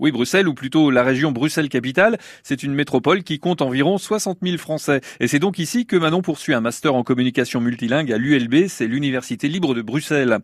Oui, Bruxelles, ou plutôt la région Bruxelles-Capitale, c'est une métropole qui compte environ 60 000 Français. Et c'est donc ici que Manon poursuit un master en communication multilingue à l'ULB, c'est l'Université libre de Bruxelles.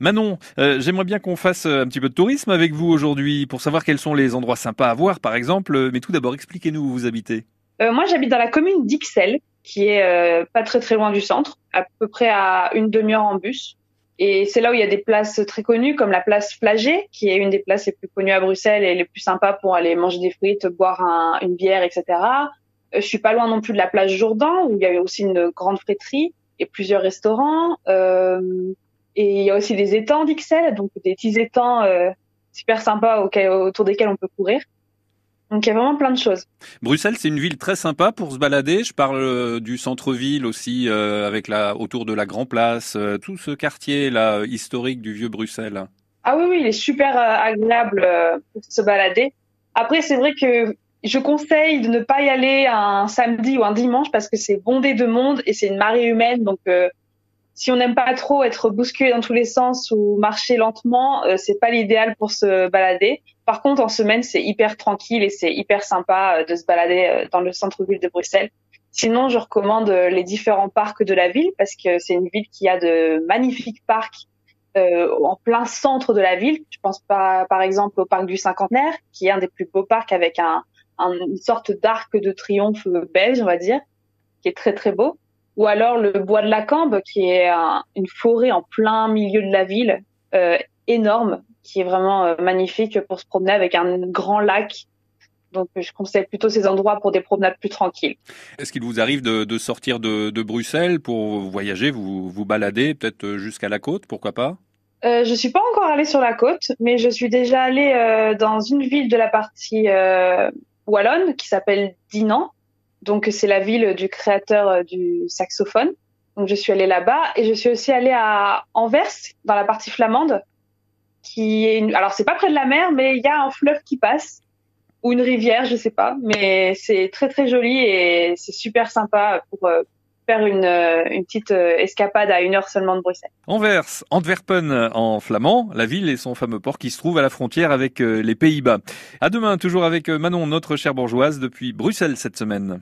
Manon, euh, j'aimerais bien qu'on fasse un petit peu de tourisme avec vous aujourd'hui pour savoir quels sont les endroits sympas à voir, par exemple. Mais tout d'abord, expliquez-nous où vous habitez. Euh, moi, j'habite dans la commune d'Ixelles, qui est euh, pas très très loin du centre, à peu près à une demi-heure en bus. Et c'est là où il y a des places très connues, comme la place Flagey, qui est une des places les plus connues à Bruxelles et les plus sympas pour aller manger des frites, boire un, une bière, etc. Euh, je suis pas loin non plus de la place Jourdan, où il y a aussi une grande friterie et plusieurs restaurants. Euh, et il y a aussi des étangs d'Ixelles, donc des petits étangs euh, super sympas autour desquels on peut courir. Donc il y a vraiment plein de choses. Bruxelles, c'est une ville très sympa pour se balader. Je parle euh, du centre-ville aussi, euh, avec la autour de la Grand Place, euh, tout ce quartier là historique du vieux Bruxelles. Ah oui, oui, il est super agréable pour se balader. Après, c'est vrai que je conseille de ne pas y aller un samedi ou un dimanche parce que c'est bondé de monde et c'est une marée humaine. Donc si on n'aime pas trop être bousculé dans tous les sens ou marcher lentement, euh, c'est pas l'idéal pour se balader. Par contre, en semaine, c'est hyper tranquille et c'est hyper sympa euh, de se balader euh, dans le centre-ville de Bruxelles. Sinon, je recommande les différents parcs de la ville parce que c'est une ville qui a de magnifiques parcs en plein centre de la ville. Je pense par exemple, au parc du Cinquantenaire, qui est un des plus beaux parcs avec un, une sorte d'arc de triomphe belge, on va dire, qui est très très beau ou alors le bois de la Cambe, qui est une forêt en plein milieu de la ville, euh, énorme, qui est vraiment euh, magnifique pour se promener avec un grand lac. Donc je conseille plutôt ces endroits pour des promenades plus tranquilles. Est-ce qu'il vous arrive de, de sortir de, de, Bruxelles pour voyager, vous vous balader, peut-être jusqu'à la côte, pourquoi pas? Euh, Je suis pas encore allée sur la côte, mais je suis déjà allée euh, dans une ville de la partie euh, wallonne qui s'appelle Dinan donc c'est la ville du créateur euh, du saxophone. Donc je suis allée là-bas et je suis aussi allée à Anvers dans la partie flamande qui est une... alors c'est pas près de la mer mais il y a un fleuve qui passe ou une rivière, je sais pas, mais c'est très très joli et c'est super sympa pour euh, faire une, euh, une petite escapade à une heure seulement de Bruxelles. Anvers, Antwerpen en flamand, la ville et son fameux port qui se trouve à la frontière avec les Pays-Bas. À demain, toujours avec Manon, notre chère bourgeoise, depuis Bruxelles cette semaine.